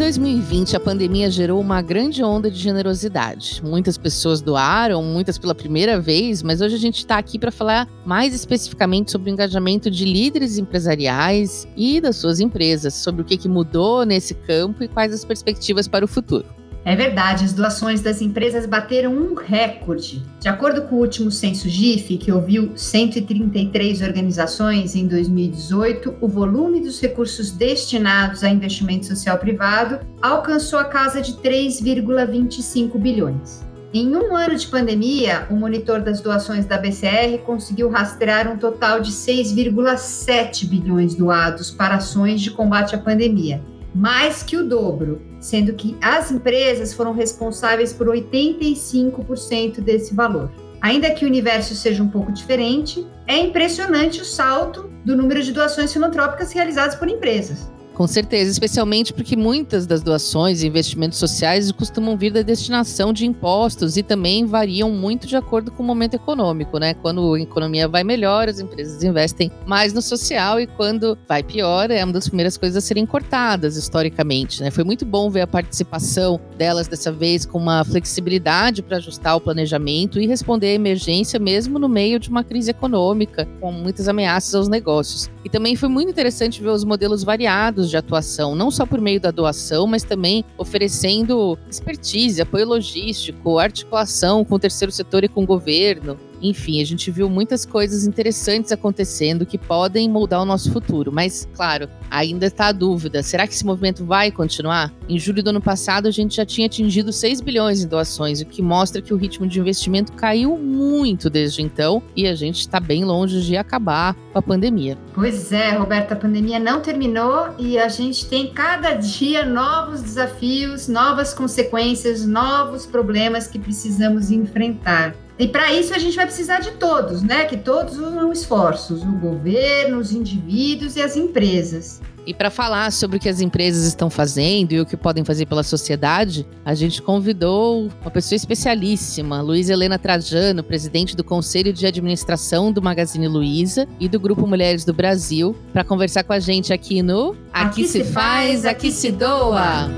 2020, a pandemia gerou uma grande onda de generosidade. Muitas pessoas doaram, muitas pela primeira vez, mas hoje a gente está aqui para falar mais especificamente sobre o engajamento de líderes empresariais e das suas empresas, sobre o que, que mudou nesse campo e quais as perspectivas para o futuro. É verdade, as doações das empresas bateram um recorde. De acordo com o último censo GIF, que ouviu 133 organizações em 2018, o volume dos recursos destinados a investimento social privado alcançou a casa de 3,25 bilhões. Em um ano de pandemia, o monitor das doações da BCR conseguiu rastrear um total de 6,7 bilhões doados para ações de combate à pandemia, mais que o dobro, sendo que as empresas foram responsáveis por 85% desse valor. Ainda que o universo seja um pouco diferente, é impressionante o salto do número de doações filantrópicas realizadas por empresas. Com certeza, especialmente porque muitas das doações e investimentos sociais costumam vir da destinação de impostos e também variam muito de acordo com o momento econômico, né? Quando a economia vai melhor, as empresas investem mais no social e quando vai pior, é uma das primeiras coisas a serem cortadas historicamente, né? Foi muito bom ver a participação delas dessa vez com uma flexibilidade para ajustar o planejamento e responder à emergência mesmo no meio de uma crise econômica, com muitas ameaças aos negócios. E também foi muito interessante ver os modelos variados de atuação, não só por meio da doação, mas também oferecendo expertise, apoio logístico, articulação com o terceiro setor e com o governo. Enfim, a gente viu muitas coisas interessantes acontecendo que podem moldar o nosso futuro. Mas, claro, ainda está a dúvida: será que esse movimento vai continuar? Em julho do ano passado, a gente já tinha atingido 6 bilhões em doações, o que mostra que o ritmo de investimento caiu muito desde então e a gente está bem longe de acabar com a pandemia. Pois é, Roberta, a pandemia não terminou e a gente tem cada dia novos desafios, novas consequências, novos problemas que precisamos enfrentar. E para isso a gente vai precisar de todos, né? Que todos unam esforços, o governo, os indivíduos e as empresas. E para falar sobre o que as empresas estão fazendo e o que podem fazer pela sociedade, a gente convidou uma pessoa especialíssima, Luísa Helena Trajano, presidente do Conselho de Administração do Magazine Luiza e do Grupo Mulheres do Brasil, para conversar com a gente aqui no Aqui, aqui se faz, aqui se doa.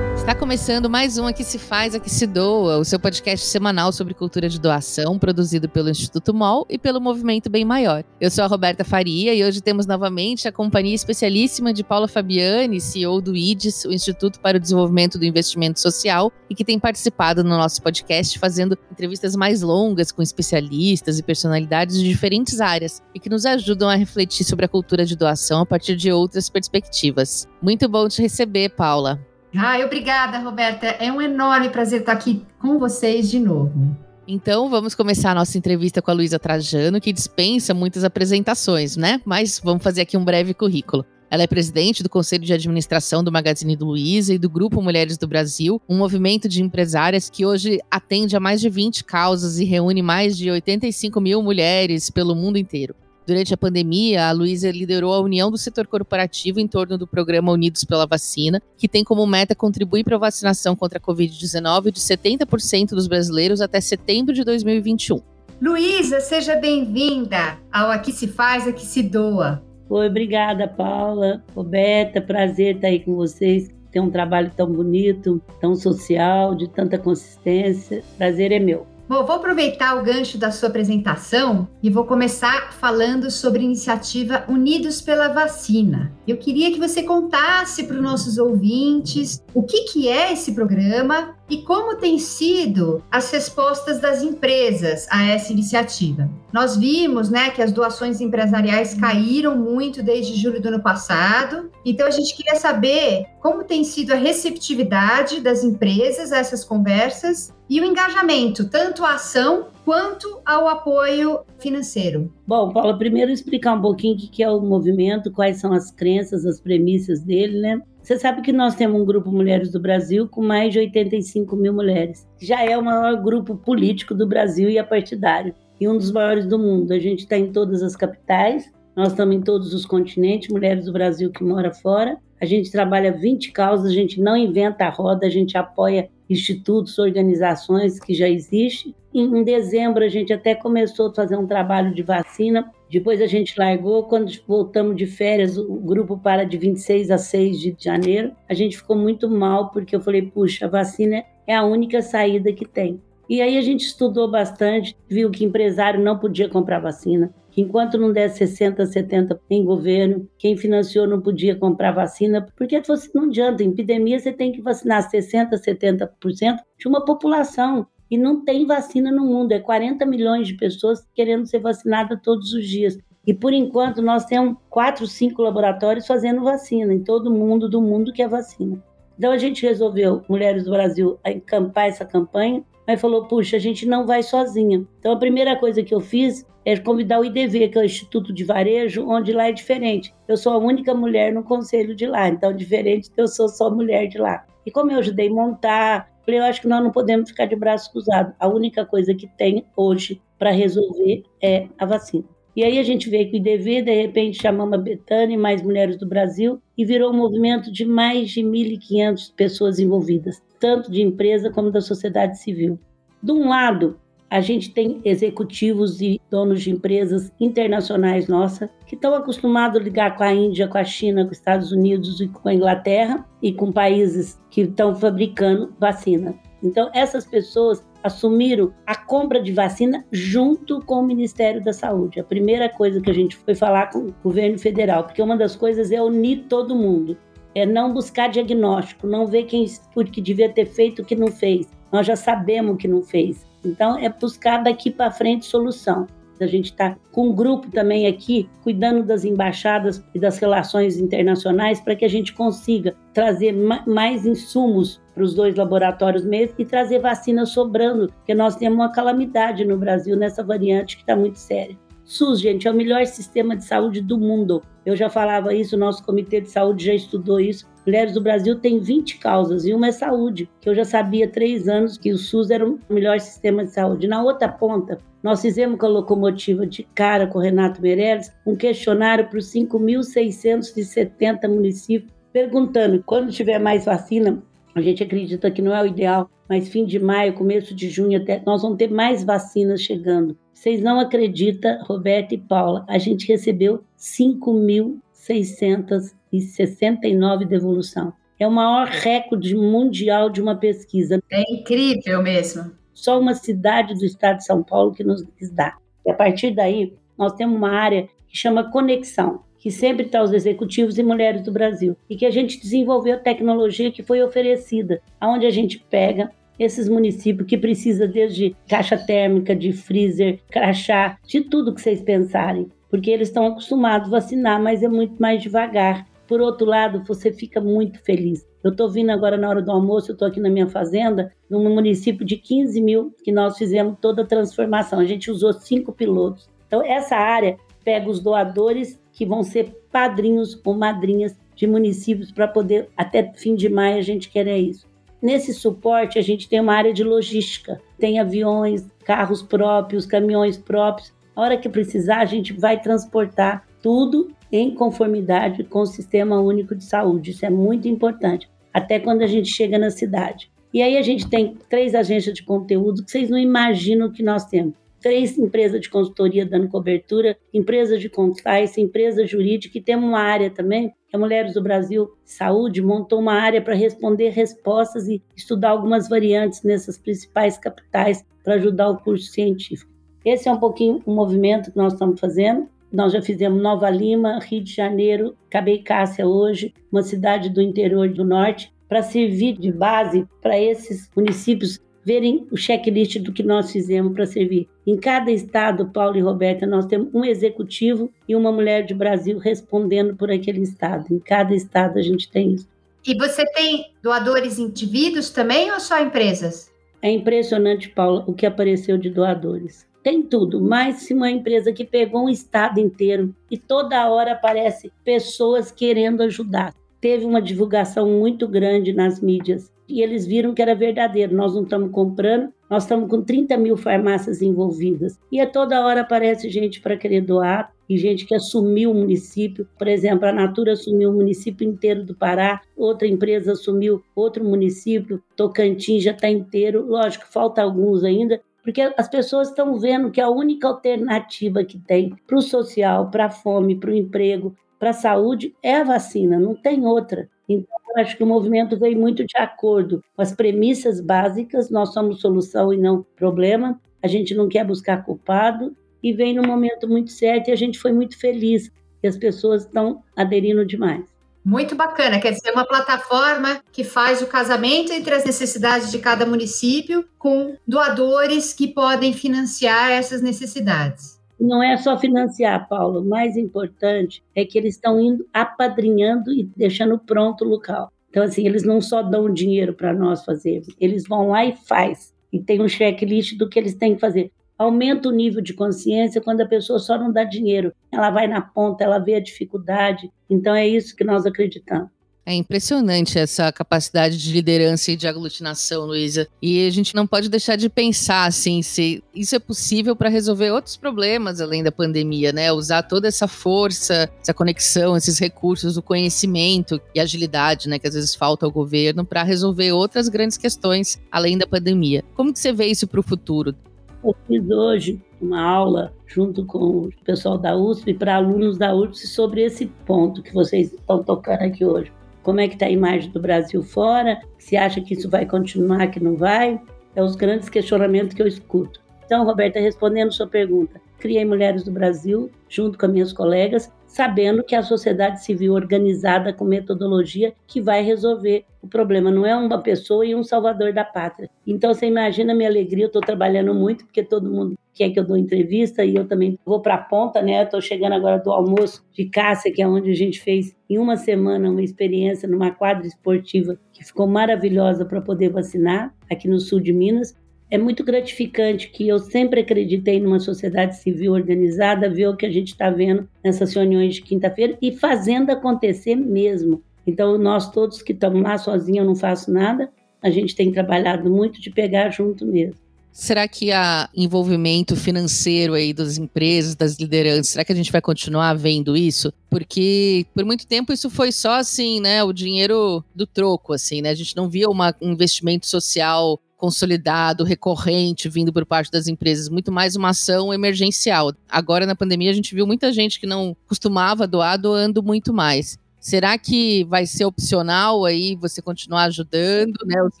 Está começando mais um Aqui Se Faz, Aqui Se Doa, o seu podcast semanal sobre cultura de doação, produzido pelo Instituto MOL e pelo Movimento Bem Maior. Eu sou a Roberta Faria e hoje temos novamente a companhia especialíssima de Paula Fabiani, CEO do IDES, o Instituto para o Desenvolvimento do Investimento Social, e que tem participado no nosso podcast fazendo entrevistas mais longas com especialistas e personalidades de diferentes áreas e que nos ajudam a refletir sobre a cultura de doação a partir de outras perspectivas. Muito bom te receber, Paula. Ai, obrigada, Roberta. É um enorme prazer estar aqui com vocês de novo. Então, vamos começar a nossa entrevista com a Luísa Trajano, que dispensa muitas apresentações, né? Mas vamos fazer aqui um breve currículo. Ela é presidente do Conselho de Administração do Magazine do Luiza e do Grupo Mulheres do Brasil, um movimento de empresárias que hoje atende a mais de 20 causas e reúne mais de 85 mil mulheres pelo mundo inteiro. Durante a pandemia, a Luísa liderou a união do setor corporativo em torno do programa Unidos pela Vacina, que tem como meta contribuir para a vacinação contra a Covid-19 de 70% dos brasileiros até setembro de 2021. Luísa, seja bem-vinda ao Aqui Se Faz, Aqui Se Doa. Oi, obrigada, Paula, Roberta, prazer estar aí com vocês. Tem um trabalho tão bonito, tão social, de tanta consistência. Prazer é meu. Bom, vou aproveitar o gancho da sua apresentação e vou começar falando sobre a iniciativa Unidos pela Vacina. Eu queria que você contasse para os nossos ouvintes o que, que é esse programa e como têm sido as respostas das empresas a essa iniciativa. Nós vimos né, que as doações empresariais caíram muito desde julho do ano passado, então a gente queria saber como tem sido a receptividade das empresas a essas conversas e o engajamento, tanto a ação quanto ao apoio financeiro. Bom, Paula, primeiro explicar um pouquinho o que é o movimento, quais são as crenças, as premissas dele, né? Você sabe que nós temos um grupo Mulheres do Brasil com mais de 85 mil mulheres. Já é o maior grupo político do Brasil e partidário. E um dos maiores do mundo. A gente está em todas as capitais, nós estamos em todos os continentes, Mulheres do Brasil que mora fora. A gente trabalha 20 causas, a gente não inventa a roda, a gente apoia institutos, organizações que já existem. Em dezembro, a gente até começou a fazer um trabalho de vacina Depois a gente largou, quando voltamos de férias, o grupo para de 26 a 6 de janeiro. A gente ficou muito mal, porque eu falei, puxa, a vacina é a única saída que tem. E aí a gente estudou bastante, viu que empresário não podia comprar vacina, que enquanto não der 60, 70 em governo, quem financiou não podia comprar vacina, porque não adianta, em epidemia você tem que vacinar 60, 70% de uma população. E não tem vacina no mundo, é 40 milhões de pessoas querendo ser vacinadas todos os dias. E por enquanto nós temos quatro, cinco laboratórios fazendo vacina em todo mundo do mundo que é vacina. Então a gente resolveu, Mulheres do Brasil, encampar essa campanha, mas falou: puxa, a gente não vai sozinha. Então a primeira coisa que eu fiz é convidar o IDV, que é o Instituto de Varejo, onde lá é diferente. Eu sou a única mulher no conselho de lá, então diferente eu sou só mulher de lá. E como eu ajudei a montar, Falei, eu acho que nós não podemos ficar de braço cruzado. A única coisa que tem hoje para resolver é a vacina. E aí a gente veio com o IDV, de repente chamamos a Betânia e mais mulheres do Brasil e virou um movimento de mais de 1.500 pessoas envolvidas, tanto de empresa como da sociedade civil. De um lado, a gente tem executivos e donos de empresas internacionais nossa que estão acostumados a ligar com a Índia, com a China, com os Estados Unidos e com a Inglaterra e com países que estão fabricando vacina. Então, essas pessoas assumiram a compra de vacina junto com o Ministério da Saúde. A primeira coisa que a gente foi falar com o governo federal, porque uma das coisas é unir todo mundo, é não buscar diagnóstico, não ver quem porque devia ter feito o que não fez. Nós já sabemos que não fez. Então, é buscar daqui para frente solução. A gente está com um grupo também aqui cuidando das embaixadas e das relações internacionais para que a gente consiga trazer mais insumos para os dois laboratórios mesmo e trazer vacina sobrando, porque nós temos uma calamidade no Brasil nessa variante que está muito séria. SUS, gente, é o melhor sistema de saúde do mundo. Eu já falava isso, nosso comitê de saúde já estudou isso. Mulheres do Brasil tem 20 causas e uma é saúde, que eu já sabia há três anos que o SUS era o melhor sistema de saúde. Na outra ponta, nós fizemos com a locomotiva de cara com o Renato Meirelles um questionário para os 5.670 municípios, perguntando quando tiver mais vacina, a gente acredita que não é o ideal, mas fim de maio, começo de junho, até, nós vamos ter mais vacinas chegando. Vocês não acreditam, Roberta e Paula, a gente recebeu 5.669 devolução. É o maior recorde mundial de uma pesquisa. É incrível mesmo. Só uma cidade do estado de São Paulo que nos dá. E a partir daí, nós temos uma área que chama conexão que sempre está os executivos e mulheres do Brasil, e que a gente desenvolveu tecnologia que foi oferecida, aonde a gente pega esses municípios que precisa desde caixa térmica, de freezer, crachá, de tudo que vocês pensarem, porque eles estão acostumados a vacinar, mas é muito mais devagar. Por outro lado, você fica muito feliz. Eu estou vindo agora na hora do almoço, eu estou aqui na minha fazenda, num município de 15 mil, que nós fizemos toda a transformação. A gente usou cinco pilotos. Então, essa área pega os doadores que vão ser padrinhos ou madrinhas de municípios para poder, até fim de maio, a gente quer é isso. Nesse suporte, a gente tem uma área de logística, tem aviões, carros próprios, caminhões próprios. A hora que precisar, a gente vai transportar tudo em conformidade com o Sistema Único de Saúde. Isso é muito importante, até quando a gente chega na cidade. E aí a gente tem três agências de conteúdo que vocês não imaginam que nós temos três empresas de consultoria dando cobertura, empresas de compliance, empresa jurídica, e temos uma área também, que a Mulheres do Brasil Saúde montou uma área para responder respostas e estudar algumas variantes nessas principais capitais para ajudar o curso científico. Esse é um pouquinho o movimento que nós estamos fazendo. Nós já fizemos Nova Lima, Rio de Janeiro, Cabei Cássia hoje, uma cidade do interior do norte, para servir de base para esses municípios verem o checklist do que nós fizemos para servir. Em cada estado, Paulo e Roberta, nós temos um executivo e uma mulher de Brasil respondendo por aquele estado. Em cada estado a gente tem isso. E você tem doadores indivíduos também ou só empresas? É impressionante, Paula, o que apareceu de doadores. Tem tudo, mas se uma empresa que pegou um estado inteiro e toda hora aparece pessoas querendo ajudar. Teve uma divulgação muito grande nas mídias e eles viram que era verdadeiro. Nós não estamos comprando, nós estamos com 30 mil farmácias envolvidas. E a toda hora aparece gente para querer doar e gente que assumiu o município. Por exemplo, a Natura assumiu o município inteiro do Pará, outra empresa assumiu outro município, Tocantins já está inteiro. Lógico, falta alguns ainda, porque as pessoas estão vendo que a única alternativa que tem para o social, para a fome, para o emprego, para a saúde é a vacina, não tem outra. Então, eu acho que o movimento veio muito de acordo com as premissas básicas, nós somos solução e não problema, a gente não quer buscar culpado, e vem num momento muito certo e a gente foi muito feliz, que as pessoas estão aderindo demais. Muito bacana, quer dizer, uma plataforma que faz o casamento entre as necessidades de cada município com doadores que podem financiar essas necessidades. Não é só financiar, Paulo. O mais importante é que eles estão indo apadrinhando e deixando pronto o local. Então, assim, eles não só dão dinheiro para nós fazer, eles vão lá e faz. E tem um checklist do que eles têm que fazer aumenta o nível de consciência quando a pessoa só não dá dinheiro. Ela vai na ponta, ela vê a dificuldade. Então é isso que nós acreditamos. É impressionante essa capacidade de liderança e de aglutinação, Luísa. E a gente não pode deixar de pensar assim, se isso é possível para resolver outros problemas além da pandemia, né? Usar toda essa força, essa conexão, esses recursos, o conhecimento e agilidade, né, que às vezes falta ao governo para resolver outras grandes questões além da pandemia. Como que você vê isso para o futuro? Eu fiz hoje uma aula junto com o pessoal da USP para alunos da USP sobre esse ponto que vocês estão tocando aqui hoje. Como é que está a imagem do Brasil fora? Se acha que isso vai continuar, que não vai? É os grandes questionamentos que eu escuto. Então, Roberta, respondendo sua pergunta, criei Mulheres do Brasil junto com minhas colegas sabendo que a sociedade civil organizada com metodologia que vai resolver o problema. Não é uma pessoa e um salvador da pátria. Então você imagina a minha alegria, eu estou trabalhando muito, porque todo mundo quer que eu dou entrevista e eu também vou para a ponta, né? Estou chegando agora do almoço de Cássia, que é onde a gente fez em uma semana uma experiência numa quadra esportiva que ficou maravilhosa para poder vacinar aqui no sul de Minas é muito gratificante que eu sempre acreditei numa sociedade civil organizada, ver o que a gente está vendo nessas reuniões de quinta-feira e fazendo acontecer mesmo. Então, nós todos que estamos lá sozinhos, eu não faço nada, a gente tem trabalhado muito de pegar junto mesmo. Será que há envolvimento financeiro aí das empresas, das lideranças, será que a gente vai continuar vendo isso? Porque por muito tempo isso foi só assim, né, o dinheiro do troco, assim, né? A gente não via uma, um investimento social consolidado, recorrente, vindo por parte das empresas, muito mais uma ação emergencial. Agora, na pandemia, a gente viu muita gente que não costumava doar, doando muito mais. Será que vai ser opcional aí você continuar ajudando né, os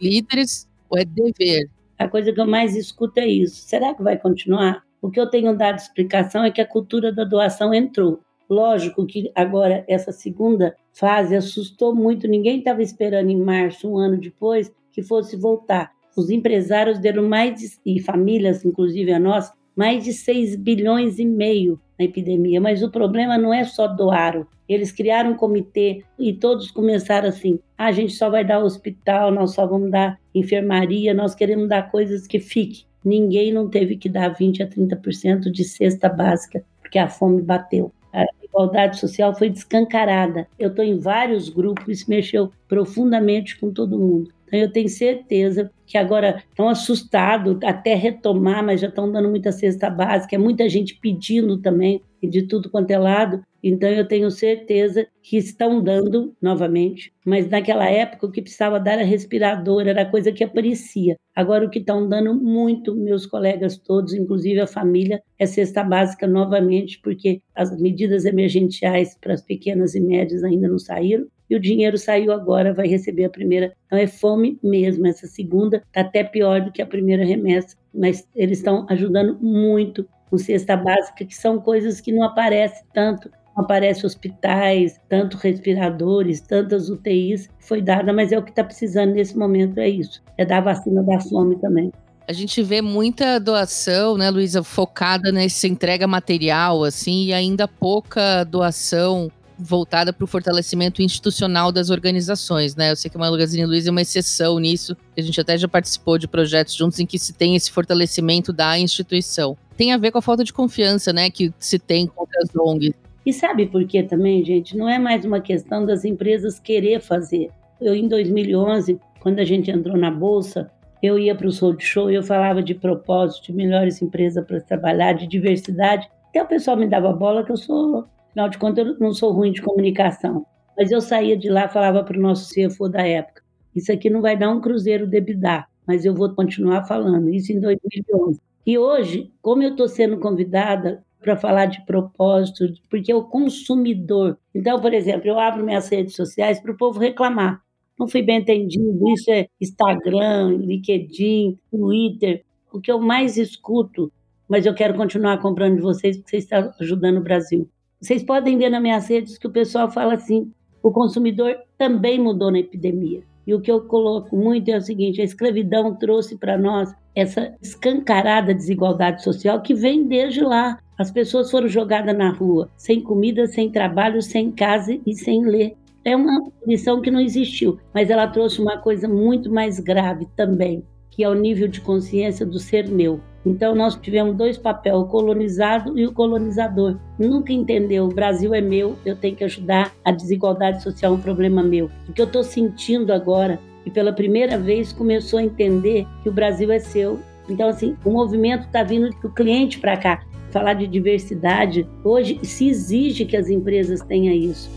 líderes ou é dever? A coisa que eu mais escuto é isso. Será que vai continuar? O que eu tenho dado explicação é que a cultura da doação entrou. Lógico que agora essa segunda fase assustou muito, ninguém estava esperando em março, um ano depois, que fosse voltar os empresários deram mais e famílias, inclusive a nós, mais de 6 bilhões e meio na epidemia. Mas o problema não é só doar. Eles criaram um comitê e todos começaram assim: ah, a gente só vai dar hospital, nós só vamos dar enfermaria, nós queremos dar coisas que fiquem. Ninguém não teve que dar 20 a 30% de cesta básica, porque a fome bateu. A igualdade social foi descancarada. Eu estou em vários grupos, isso mexeu profundamente com todo mundo. Então, eu tenho certeza que agora estão assustados até retomar, mas já estão dando muita cesta básica, é muita gente pedindo também, de tudo quanto é lado. Então, eu tenho certeza que estão dando novamente, mas naquela época o que precisava dar era respirador, era coisa que aparecia. Agora, o que estão dando muito, meus colegas todos, inclusive a família, é cesta básica novamente, porque as medidas emergenciais para as pequenas e médias ainda não saíram e o dinheiro saiu agora, vai receber a primeira. Então é fome mesmo. Essa segunda está até pior do que a primeira remessa, mas eles estão ajudando muito com cesta básica, que são coisas que não aparecem tanto. Não aparecem hospitais, tanto respiradores, tantas UTIs foi dada, mas é o que está precisando nesse momento, é isso. É dar vacina da fome também. A gente vê muita doação, né, Luísa, focada nessa entrega material, assim, e ainda pouca doação voltada para o fortalecimento institucional das organizações, né? Eu sei que a Magazine Luiza é uma exceção nisso, a gente até já participou de projetos juntos em que se tem esse fortalecimento da instituição. Tem a ver com a falta de confiança, né, que se tem contra as ONGs. E sabe por quê também, gente? Não é mais uma questão das empresas querer fazer. Eu, em 2011, quando a gente entrou na Bolsa, eu ia para o Soul Show e eu falava de propósito, de melhores empresas para trabalhar, de diversidade. Até o pessoal me dava bola que eu sou Afinal de contas, eu não sou ruim de comunicação. Mas eu saía de lá falava para o nosso CFO da época: Isso aqui não vai dar um cruzeiro de EBITDA, mas eu vou continuar falando. Isso em 2011. E hoje, como eu estou sendo convidada para falar de propósito, porque é o consumidor. Então, por exemplo, eu abro minhas redes sociais para o povo reclamar. Não fui bem entendido, isso é Instagram, LinkedIn, Twitter. O que eu mais escuto, mas eu quero continuar comprando de vocês porque vocês estão ajudando o Brasil. Vocês podem ver nas minhas redes que o pessoal fala assim: o consumidor também mudou na epidemia. E o que eu coloco muito é o seguinte: a escravidão trouxe para nós essa escancarada desigualdade social que vem desde lá. As pessoas foram jogadas na rua, sem comida, sem trabalho, sem casa e sem ler. É uma lição que não existiu, mas ela trouxe uma coisa muito mais grave também, que é o nível de consciência do ser meu. Então nós tivemos dois papéis, o colonizado e o colonizador. Nunca entendeu, o Brasil é meu, eu tenho que ajudar, a desigualdade social é um problema meu. O que eu estou sentindo agora, e pela primeira vez começou a entender que o Brasil é seu. Então assim, o movimento está vindo do cliente para cá falar de diversidade, hoje se exige que as empresas tenham isso.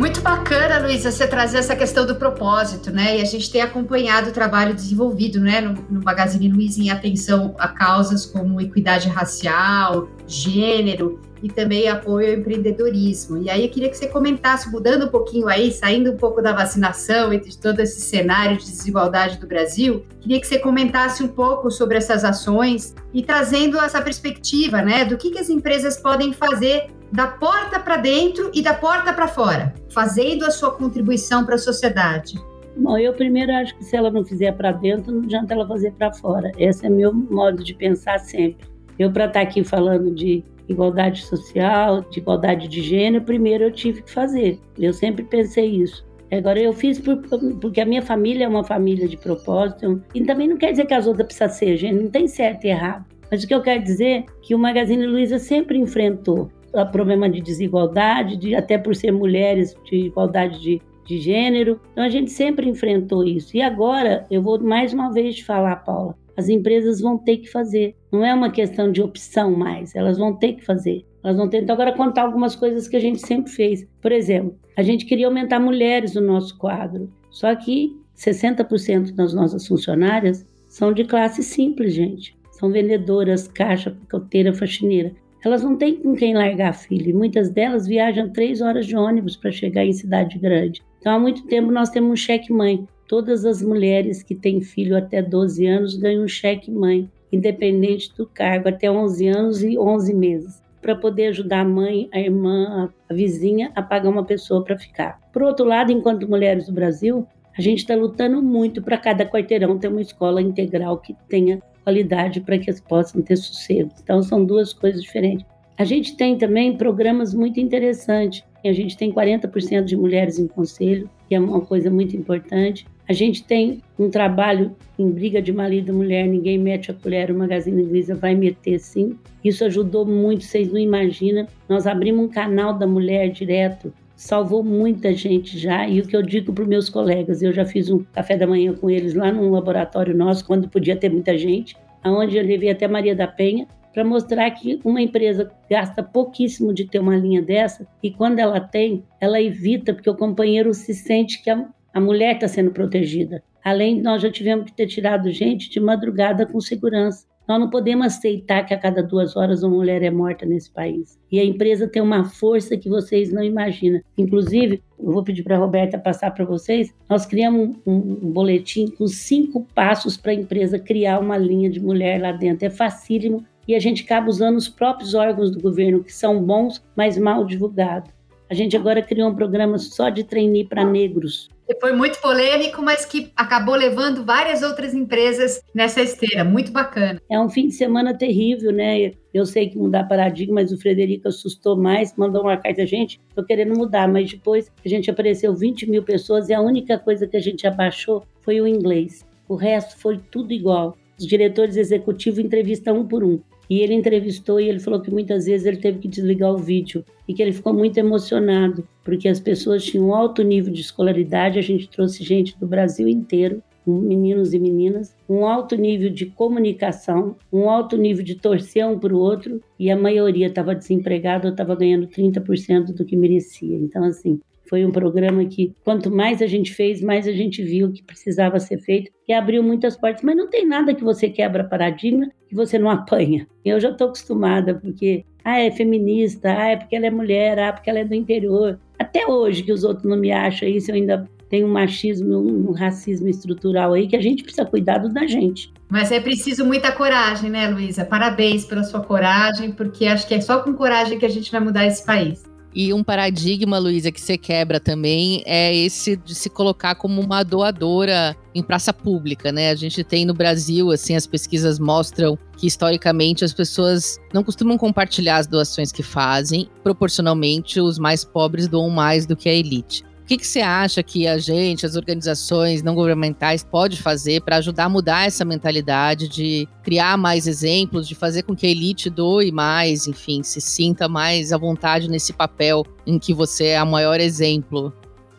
Muito bacana, Luísa, você trazer essa questão do propósito, né? E a gente tem acompanhado o trabalho desenvolvido, né, no, no Magazine Luiza em atenção a causas como equidade racial, gênero e também apoio ao empreendedorismo. E aí eu queria que você comentasse, mudando um pouquinho aí, saindo um pouco da vacinação e de todo esse cenário de desigualdade do Brasil, queria que você comentasse um pouco sobre essas ações e trazendo essa perspectiva, né, do que, que as empresas podem fazer da porta para dentro e da porta para fora, fazendo a sua contribuição para a sociedade. Bom, eu primeiro acho que se ela não fizer para dentro, não adianta ela fazer para fora. Esse é meu modo de pensar sempre. Eu, para estar tá aqui falando de igualdade social, de igualdade de gênero, primeiro eu tive que fazer. Eu sempre pensei isso. Agora eu fiz por, porque a minha família é uma família de propósito. E também não quer dizer que as outras precisam ser, gente, não tem certo e errado. Mas o que eu quero dizer é que o Magazine Luiza sempre enfrentou problema de desigualdade, de, até por ser mulheres, de igualdade de, de gênero. Então a gente sempre enfrentou isso. E agora eu vou mais uma vez te falar, Paula, as empresas vão ter que fazer. Não é uma questão de opção mais, elas vão ter que fazer. Elas vão tentar agora contar algumas coisas que a gente sempre fez. Por exemplo, a gente queria aumentar mulheres no nosso quadro, só que 60% das nossas funcionárias são de classe simples, gente. São vendedoras, caixa, picoteira, faxineira. Elas não têm com quem largar filho. E muitas delas viajam três horas de ônibus para chegar em cidade grande. Então, há muito tempo nós temos um cheque-mãe. Todas as mulheres que têm filho até 12 anos ganham um cheque-mãe, independente do cargo, até 11 anos e 11 meses, para poder ajudar a mãe, a irmã, a vizinha a pagar uma pessoa para ficar. Por outro lado, enquanto mulheres do Brasil, a gente está lutando muito para cada quarteirão ter uma escola integral que tenha qualidade para que eles possam ter sossego. Então, são duas coisas diferentes. A gente tem também programas muito interessantes. A gente tem 40% de mulheres em conselho, que é uma coisa muito importante. A gente tem um trabalho em briga de marido e mulher, ninguém mete a colher, o Magazine Luiza vai meter sim. Isso ajudou muito, vocês não imaginam. Nós abrimos um canal da mulher direto, salvou muita gente já. E o que eu digo para os meus colegas, eu já fiz um café da manhã com eles lá num laboratório nosso, quando podia ter muita gente, aonde eu levei até Maria da Penha, para mostrar que uma empresa gasta pouquíssimo de ter uma linha dessa e quando ela tem, ela evita, porque o companheiro se sente que a, a mulher está sendo protegida. Além, nós já tivemos que ter tirado gente de madrugada com segurança. Nós não podemos aceitar que a cada duas horas uma mulher é morta nesse país. E a empresa tem uma força que vocês não imaginam. Inclusive, eu vou pedir para a Roberta passar para vocês. Nós criamos um, um, boletim com cinco passos para a empresa criar uma linha de mulher lá dentro. É facílimo e a gente acaba usando os próprios órgãos do governo, que são bons, mas mal divulgados. A gente agora criou um programa só de trainee para negros. Foi muito polêmico, mas que acabou levando várias outras empresas nessa esteira. Muito bacana. É um fim de semana terrível, né? Eu sei que mudar paradigma, mas o Frederico assustou mais, mandou uma carta a gente. Estou querendo mudar, mas depois a gente apareceu 20 mil pessoas e a única coisa que a gente abaixou foi o inglês. O resto foi tudo igual. Os diretores executivos entrevistam um por um. E ele entrevistou e ele falou que muitas vezes ele teve que desligar o vídeo e que ele ficou muito emocionado, porque as pessoas tinham um alto nível de escolaridade, a gente trouxe gente do Brasil inteiro, meninos e meninas, um alto nível de comunicação, um alto nível de torcer um para o outro, e a maioria estava desempregada ou estava ganhando 30% do que merecia. Então, assim, foi um programa que, quanto mais a gente fez, mais a gente viu que precisava ser feito, que abriu muitas portas. Mas não tem nada que você quebra paradigma que você não apanha. Eu já estou acostumada, porque, ah, é feminista, ah, é porque ela é mulher, ah, porque ela é do interior. Até hoje, que os outros não me acham isso, eu ainda tem um machismo, um racismo estrutural aí que a gente precisa cuidar da gente. Mas é preciso muita coragem, né, Luísa? Parabéns pela sua coragem, porque acho que é só com coragem que a gente vai mudar esse país. E um paradigma, Luísa, que você quebra também é esse de se colocar como uma doadora em praça pública, né? A gente tem no Brasil, assim, as pesquisas mostram que historicamente as pessoas não costumam compartilhar as doações que fazem, proporcionalmente os mais pobres doam mais do que a elite que, que você acha que a gente, as organizações não governamentais, pode fazer para ajudar a mudar essa mentalidade de criar mais exemplos, de fazer com que a elite doe mais, enfim, se sinta mais à vontade nesse papel em que você é o maior exemplo?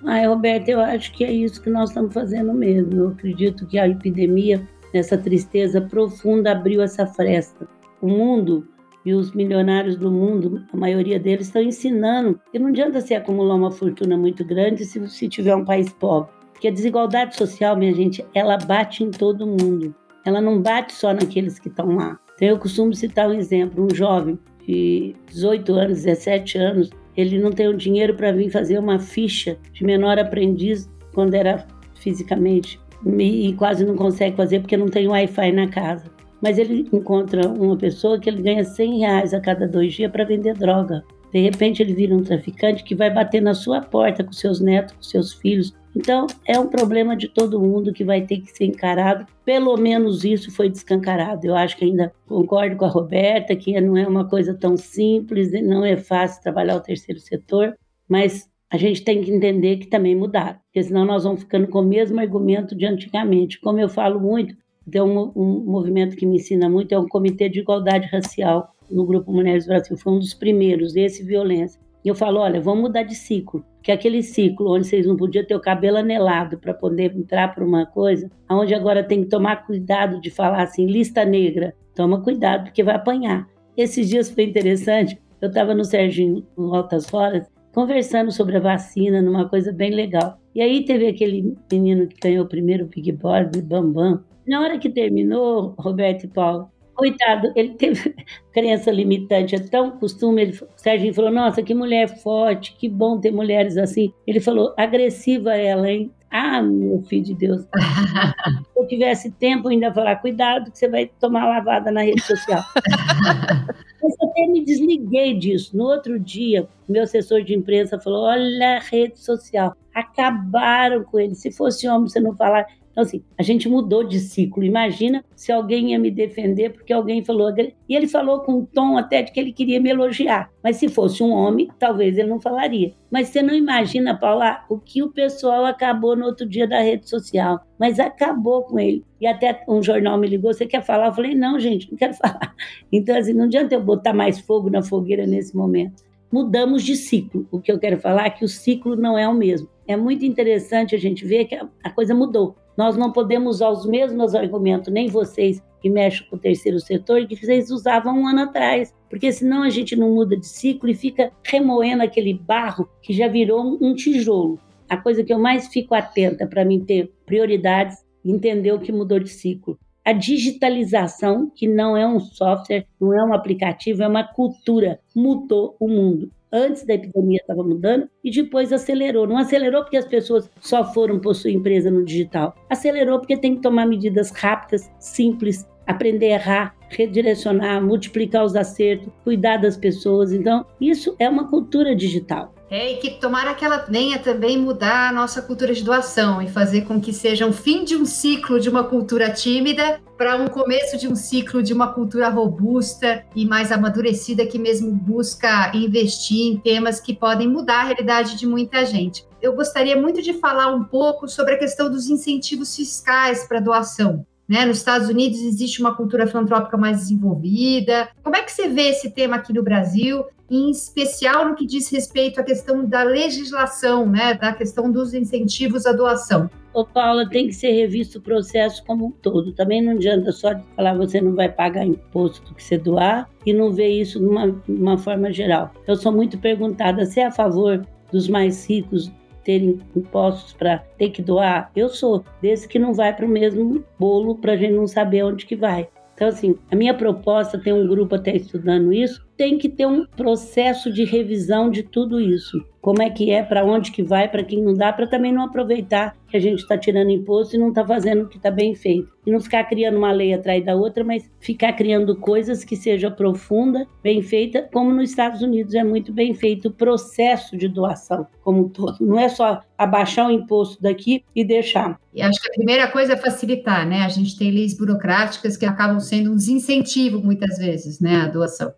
Ah, Roberto, eu acho que é isso que nós estamos fazendo mesmo. Eu acredito que a epidemia, nessa tristeza profunda, abriu essa fresta. O mundo e os milionários do mundo, a maioria deles, estão ensinando que não adianta se acumular uma fortuna muito grande se, se tiver um país pobre. Porque a desigualdade social, minha gente, ela bate em todo mundo. Ela não bate só naqueles que estão lá. Então, eu costumo citar um exemplo: um jovem de 18 anos, 17 anos, ele não tem o dinheiro para vir fazer uma ficha de menor aprendiz quando era fisicamente e quase não consegue fazer porque não tem Wi-Fi na casa mas ele encontra uma pessoa que ele ganha 100 reais a cada dois dias para vender droga. De repente ele vira um traficante que vai bater na sua porta com seus netos, com seus filhos. Então é um problema de todo mundo que vai ter que ser encarado. Pelo menos isso foi descancarado. Eu acho que ainda concordo com a Roberta que não é uma coisa tão simples, não é fácil trabalhar o terceiro setor, mas a gente tem que entender que também mudaram, porque senão nós vamos ficando com o mesmo argumento de antigamente. Como eu falo muito, tem um, movimento que me ensina muito, é um comitê de igualdade racial no Grupo Mulheres do Brasil. Foi um dos primeiros, esse violência. E eu falo, olha, vamos mudar de ciclo. Que aquele ciclo onde vocês não podiam ter o cabelo anelado para poder entrar para uma coisa, onde agora tem que tomar cuidado de falar assim, lista negra. Toma cuidado, porque vai apanhar. Esses dias foi interessante, eu estava no Serginho, no Altas Horas, conversando sobre a vacina, numa coisa bem legal. E aí teve aquele menino que ganhou o primeiro Big Board, Bambam, na hora que terminou, Roberto e Paulo, coitado, ele teve crença limitante, é tão costume. Ele, o Serginho falou: Nossa, que mulher forte, que bom ter mulheres assim. Ele falou: agressiva ela, hein? Ah, meu filho de Deus. Se eu tivesse tempo, eu ainda falar: Cuidado, que você vai tomar lavada na rede social. Mas eu até me desliguei disso. No outro dia, meu assessor de imprensa falou: Olha a rede social. Acabaram com ele. Se fosse homem, você não falar. Então, assim, a gente mudou de ciclo. Imagina se alguém ia me defender porque alguém falou. E ele falou com um tom até de que ele queria me elogiar. Mas se fosse um homem, talvez ele não falaria. Mas você não imagina, Paula, o que o pessoal acabou no outro dia da rede social. Mas acabou com ele. E até um jornal me ligou: você quer falar? Eu falei: não, gente, não quero falar. Então, assim, não adianta eu botar mais fogo na fogueira nesse momento mudamos de ciclo. O que eu quero falar é que o ciclo não é o mesmo. É muito interessante a gente ver que a coisa mudou. Nós não podemos usar os mesmos argumentos, nem vocês que mexem com o terceiro setor, que vocês usavam um ano atrás, porque senão a gente não muda de ciclo e fica remoendo aquele barro que já virou um tijolo. A coisa que eu mais fico atenta para mim ter prioridades, entender o que mudou de ciclo. A digitalização, que não é um software, não é um aplicativo, é uma cultura, mudou o mundo antes da epidemia estava mudando e depois acelerou. Não acelerou porque as pessoas só foram possuir empresa no digital. Acelerou porque tem que tomar medidas rápidas, simples, aprender a errar, redirecionar, multiplicar os acertos, cuidar das pessoas. Então, isso é uma cultura digital. É, e que tomara que ela venha também mudar a nossa cultura de doação e fazer com que seja um fim de um ciclo de uma cultura tímida para um começo de um ciclo de uma cultura robusta e mais amadurecida que mesmo busca investir em temas que podem mudar a realidade de muita gente. Eu gostaria muito de falar um pouco sobre a questão dos incentivos fiscais para doação. Né? Nos Estados Unidos existe uma cultura filantrópica mais desenvolvida. Como é que você vê esse tema aqui no Brasil, em especial no que diz respeito à questão da legislação, né? da questão dos incentivos à doação? Ô, Paula, tem que ser revisto o processo como um todo. Também não adianta só falar você não vai pagar imposto que você doar e não ver isso de uma, de uma forma geral. Eu sou muito perguntada se é a favor dos mais ricos ter impostos para ter que doar? Eu sou desse que não vai para o mesmo bolo para a gente não saber onde que vai. Então, assim, a minha proposta, tem um grupo até estudando isso, tem que ter um processo de revisão de tudo isso. Como é que é, para onde que vai, para quem não dá, para também não aproveitar que a gente está tirando imposto e não está fazendo o que está bem feito. E não ficar criando uma lei atrás da outra, mas ficar criando coisas que seja profunda, bem feita, como nos Estados Unidos é muito bem feito o processo de doação como um todo. Não é só abaixar o imposto daqui e deixar. E acho que a primeira coisa é facilitar, né? A gente tem leis burocráticas que acabam sendo um desincentivo muitas vezes, né, a doação.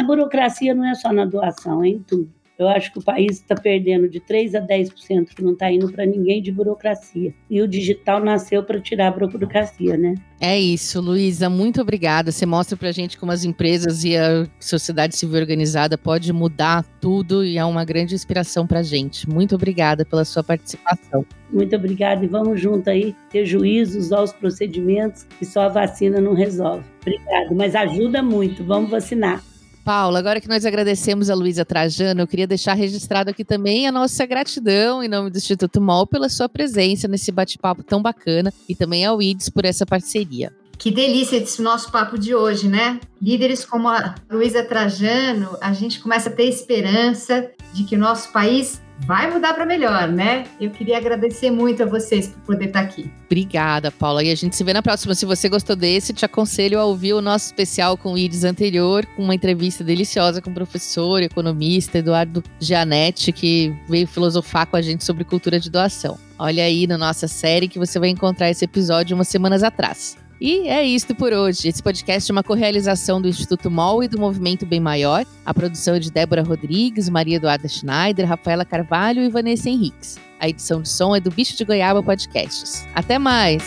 A burocracia não é só na doação, é em tudo. Eu acho que o país está perdendo de 3 a 10% que não está indo para ninguém de burocracia. E o digital nasceu para tirar a burocracia, né? É isso, Luísa. Muito obrigada. Você mostra para a gente como as empresas e a sociedade civil organizada pode mudar tudo e é uma grande inspiração para a gente. Muito obrigada pela sua participação. Muito obrigada e vamos junto aí ter juízo, usar os procedimentos que só a vacina não resolve. Obrigada, mas ajuda muito. Vamos vacinar. Paula, agora que nós agradecemos a Luísa Trajano, eu queria deixar registrado aqui também a nossa gratidão em nome do Instituto MOL pela sua presença nesse bate-papo tão bacana e também ao IDES por essa parceria. Que delícia esse nosso papo de hoje, né? Líderes como a Luísa Trajano, a gente começa a ter esperança de que o nosso país vai mudar para melhor, né? Eu queria agradecer muito a vocês por poder estar aqui. Obrigada, Paula. E a gente se vê na próxima. Se você gostou desse, te aconselho a ouvir o nosso especial com o Iris anterior, com uma entrevista deliciosa com o professor, economista Eduardo Gianetti, que veio filosofar com a gente sobre cultura de doação. Olha aí na nossa série que você vai encontrar esse episódio umas semanas atrás. E é isto por hoje. Esse podcast é uma correalização do Instituto MOL e do Movimento Bem Maior. A produção é de Débora Rodrigues, Maria Eduarda Schneider, Rafaela Carvalho e Vanessa Henriques. A edição de som é do Bicho de Goiaba Podcasts. Até mais!